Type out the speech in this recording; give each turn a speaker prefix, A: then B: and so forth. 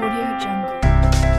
A: Audio Jungle.